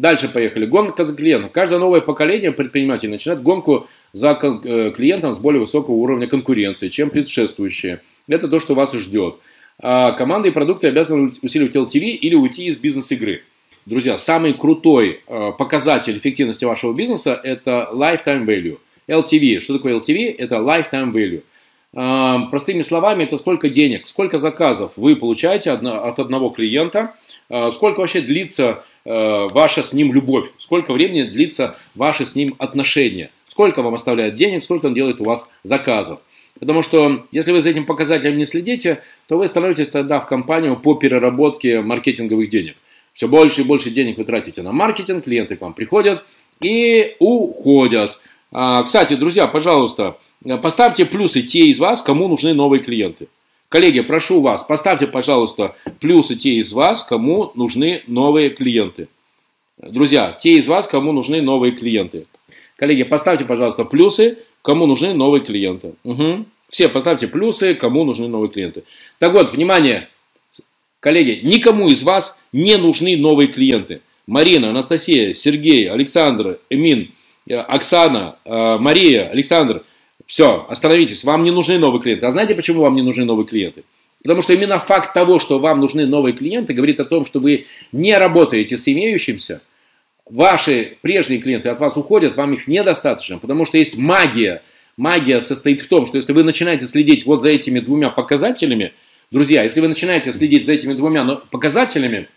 Дальше поехали. Гонка за клиентом. Каждое новое поколение предпринимателей начинает гонку за э, клиентом с более высокого уровня конкуренции, чем предшествующие. Это то, что вас ждет. А команды и продукты обязаны усиливать LTV или уйти из бизнес-игры. Друзья, самый крутой э, показатель эффективности вашего бизнеса – это lifetime value. LTV. Что такое LTV? Это lifetime value. Э, простыми словами, это сколько денег, сколько заказов вы получаете от одного клиента, сколько вообще длится Э, ваша с ним любовь, сколько времени длится ваши с ним отношения, сколько вам оставляет денег, сколько он делает у вас заказов. Потому что если вы за этим показателем не следите, то вы становитесь тогда в компанию по переработке маркетинговых денег. Все больше и больше денег вы тратите на маркетинг, клиенты к вам приходят и уходят. А, кстати, друзья, пожалуйста, поставьте плюсы те из вас, кому нужны новые клиенты. Коллеги, прошу вас, поставьте, пожалуйста, плюсы те из вас, кому нужны новые клиенты. Друзья, те из вас, кому нужны новые клиенты. Коллеги, поставьте, пожалуйста, плюсы, кому нужны новые клиенты. Угу. Все поставьте плюсы, кому нужны новые клиенты. Так вот, внимание, коллеги, никому из вас не нужны новые клиенты. Марина, Анастасия, Сергей, Александр, Эмин, э, Оксана, э, Мария, Александр, все, остановитесь, вам не нужны новые клиенты. А знаете, почему вам не нужны новые клиенты? Потому что именно факт того, что вам нужны новые клиенты, говорит о том, что вы не работаете с имеющимся, ваши прежние клиенты от вас уходят, вам их недостаточно, потому что есть магия. Магия состоит в том, что если вы начинаете следить вот за этими двумя показателями, друзья, если вы начинаете следить за этими двумя показателями,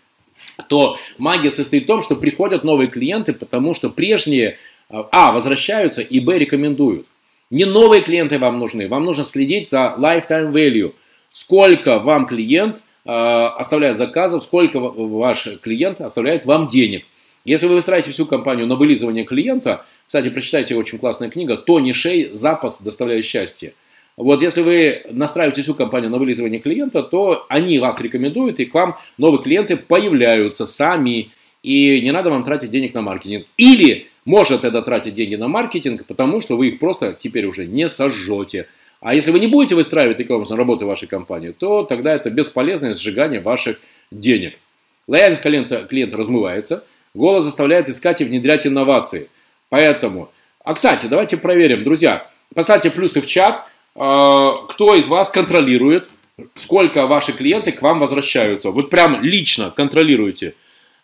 то магия состоит в том, что приходят новые клиенты, потому что прежние, а, возвращаются, и, б, рекомендуют. Не новые клиенты вам нужны, вам нужно следить за lifetime value. Сколько вам клиент э, оставляет заказов, сколько ваш клиент оставляет вам денег. Если вы выстраиваете всю компанию на вылизывание клиента, кстати, прочитайте очень классная книга «Тони Шей. Запас доставляет счастье». Вот если вы настраиваете всю компанию на вылизывание клиента, то они вас рекомендуют, и к вам новые клиенты появляются сами, и не надо вам тратить денег на маркетинг. Или может это тратить деньги на маркетинг, потому что вы их просто теперь уже не сожжете. А если вы не будете выстраивать таким образом работу вашей компании, то тогда это бесполезное сжигание ваших денег. Лояльность клиента, клиента размывается, голос заставляет искать и внедрять инновации. Поэтому, а кстати, давайте проверим, друзья, поставьте плюсы в чат, а, кто из вас контролирует, сколько ваши клиенты к вам возвращаются. Вот прям лично контролируете.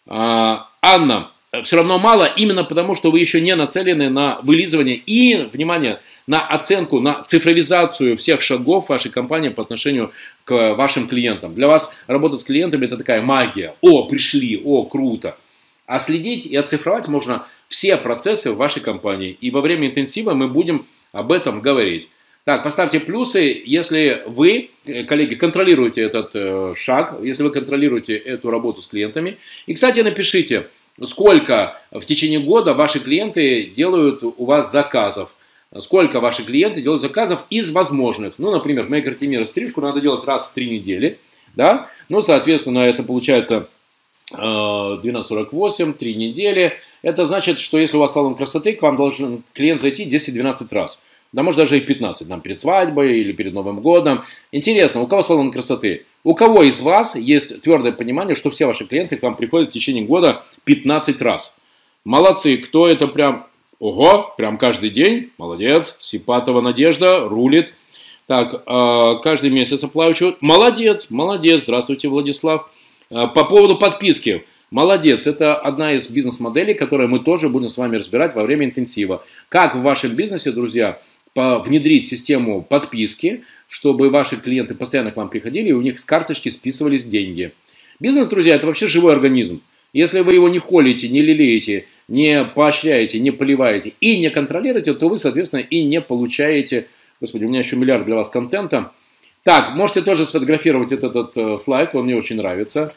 А, Анна, Э, все равно мало, именно потому, что вы еще не нацелены на вылизывание и, внимание, на оценку, на цифровизацию всех шагов вашей компании по отношению к вашим клиентам. Для вас работа с клиентами это такая магия. О, пришли, о, круто. А следить и оцифровать можно все процессы в вашей компании. И во время интенсива мы будем об этом говорить. Так, поставьте плюсы, если вы, э, коллеги, контролируете этот э, шаг, если вы контролируете эту работу с клиентами. И, кстати, напишите, сколько в течение года ваши клиенты делают у вас заказов. Сколько ваши клиенты делают заказов из возможных. Ну, например, в Мейкер Тимира стрижку надо делать раз в три недели. Да? Ну, соответственно, это получается 12.48, э, 3 недели. Это значит, что если у вас салон красоты, к вам должен клиент зайти 10-12 раз. Да, может даже и 15, там, перед свадьбой или перед Новым годом. Интересно, у кого салон красоты? У кого из вас есть твердое понимание, что все ваши клиенты к вам приходят в течение года 15 раз? Молодцы, кто это прям, ого, прям каждый день, молодец, Сипатова Надежда, рулит. Так, а, каждый месяц оплачивают, молодец, молодец, здравствуйте, Владислав. А, по поводу подписки, молодец, это одна из бизнес-моделей, которую мы тоже будем с вами разбирать во время интенсива. Как в вашем бизнесе, друзья, внедрить систему подписки, чтобы ваши клиенты постоянно к вам приходили, и у них с карточки списывались деньги. Бизнес, друзья, это вообще живой организм. Если вы его не холите, не лелеете, не поощряете, не поливаете и не контролируете, то вы, соответственно, и не получаете... Господи, у меня еще миллиард для вас контента. Так, можете тоже сфотографировать этот, этот э, слайд, он мне очень нравится.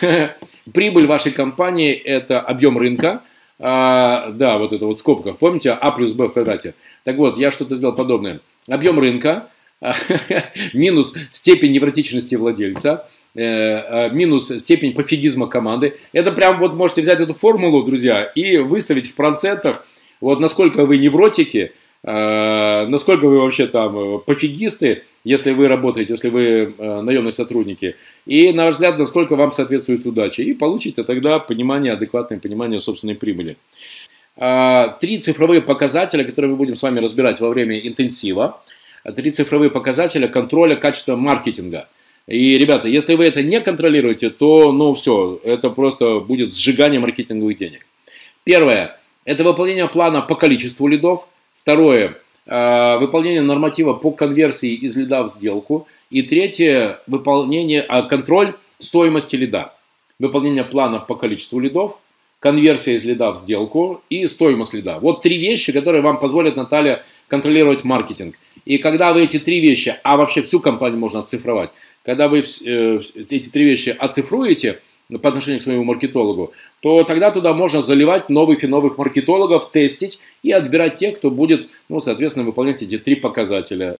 Прибыль вашей компании – это объем рынка. А, да, вот это вот в скобках. Помните, А плюс Б в квадрате. Так вот, я что-то сделал подобное. Объем рынка – минус степень невротичности владельца, э, э, минус степень пофигизма команды. Это прям вот можете взять эту формулу, друзья, и выставить в процентах, вот насколько вы невротики, э, насколько вы вообще там пофигисты, если вы работаете, если вы наемные сотрудники, и, на ваш взгляд, насколько вам соответствует удача, и получите тогда понимание, адекватное понимание собственной прибыли. Э, три цифровые показателя, которые мы будем с вами разбирать во время интенсива. Три цифровые показателя контроля качества маркетинга. И, ребята, если вы это не контролируете, то, ну, все, это просто будет сжигание маркетинговых денег. Первое – это выполнение плана по количеству лидов. Второе э, – выполнение норматива по конверсии из лида в сделку. И третье – выполнение, а, контроль стоимости лида. Выполнение плана по количеству лидов, конверсия из лида в сделку и стоимость лида. Вот три вещи, которые вам позволят, Наталья, контролировать маркетинг. И когда вы эти три вещи, а вообще всю компанию можно оцифровать, когда вы э, эти три вещи оцифруете по отношению к своему маркетологу, то тогда туда можно заливать новых и новых маркетологов, тестить и отбирать тех, кто будет, ну, соответственно, выполнять эти три показателя.